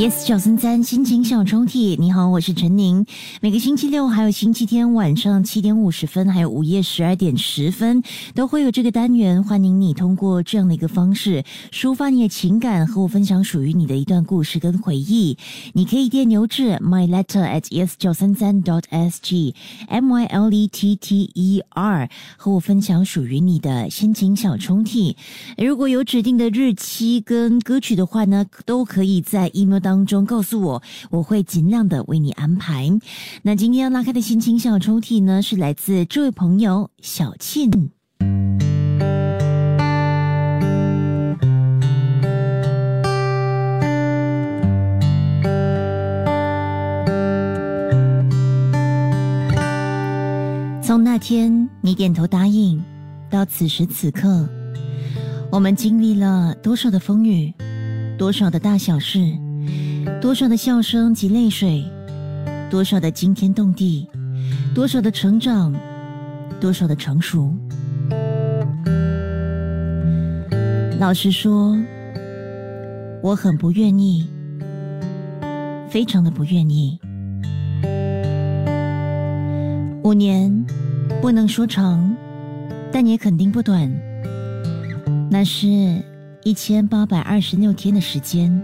Yes，小森三心情小抽屉，你好，我是陈宁。每个星期六还有星期天晚上七点五十分，还有午夜十二点十分，都会有这个单元，欢迎你通过这样的一个方式抒发你的情感，和我分享属于你的一段故事跟回忆。你可以电邮至 my letter at yes 九三三 dot s g m y l e t t e r，和我分享属于你的心情小抽屉。如果有指定的日期跟歌曲的话呢，都可以在 email 当。中告诉我，我会尽量的为你安排。那今天要拉开的心情小抽屉呢，是来自这位朋友小庆。从那天你点头答应，到此时此刻，我们经历了多少的风雨，多少的大小事。多少的笑声及泪水，多少的惊天动地，多少的成长，多少的成熟。老实说，我很不愿意，非常的不愿意。五年不能说长，但也肯定不短。那是一千八百二十六天的时间。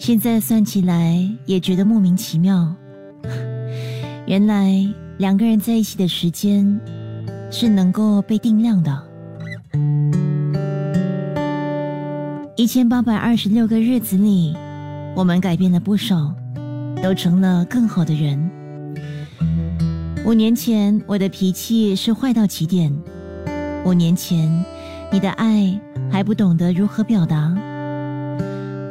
现在算起来也觉得莫名其妙。原来两个人在一起的时间是能够被定量的。一千八百二十六个日子里，我们改变了不少，都成了更好的人。五年前我的脾气是坏到极点，五年前你的爱还不懂得如何表达，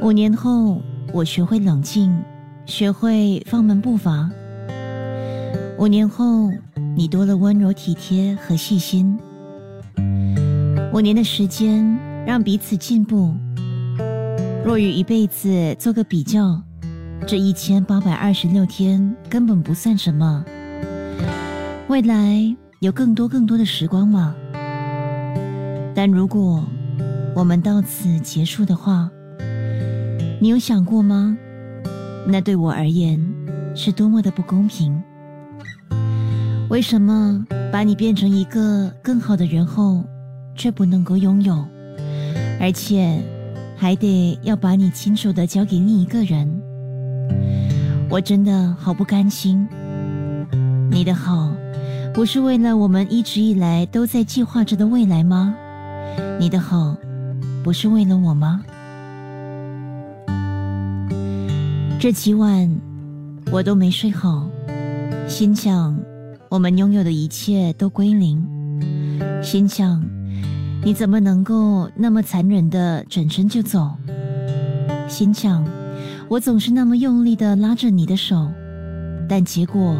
五年后。我学会冷静，学会放慢步伐。五年后，你多了温柔体贴和细心。五年的时间让彼此进步。若与一辈子做个比较，这一千八百二十六天根本不算什么。未来有更多更多的时光吗？但如果我们到此结束的话，你有想过吗？那对我而言是多么的不公平！为什么把你变成一个更好的人后，却不能够拥有，而且还得要把你亲手的交给另一个人？我真的好不甘心。你的好，不是为了我们一直以来都在计划着的未来吗？你的好，不是为了我吗？这几晚我都没睡好，心想我们拥有的一切都归零，心想你怎么能够那么残忍的转身就走？心想我总是那么用力的拉着你的手，但结果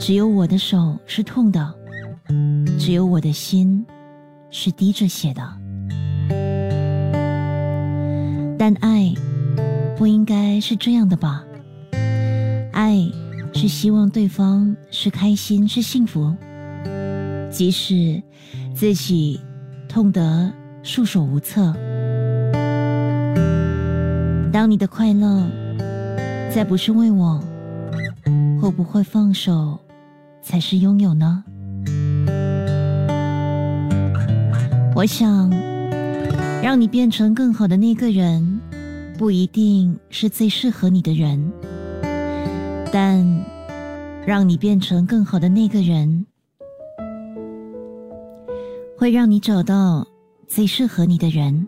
只有我的手是痛的，只有我的心是滴着血的，但爱。不应该是这样的吧？爱是希望对方是开心是幸福，即使自己痛得束手无策。当你的快乐再不是为我，会不会放手才是拥有呢？我想让你变成更好的那个人。不一定是最适合你的人，但让你变成更好的那个人，会让你找到最适合你的人。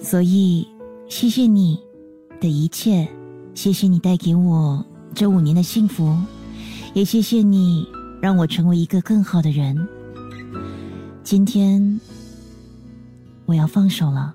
所以，谢谢你的一切，谢谢你带给我这五年的幸福，也谢谢你让我成为一个更好的人。今天，我要放手了。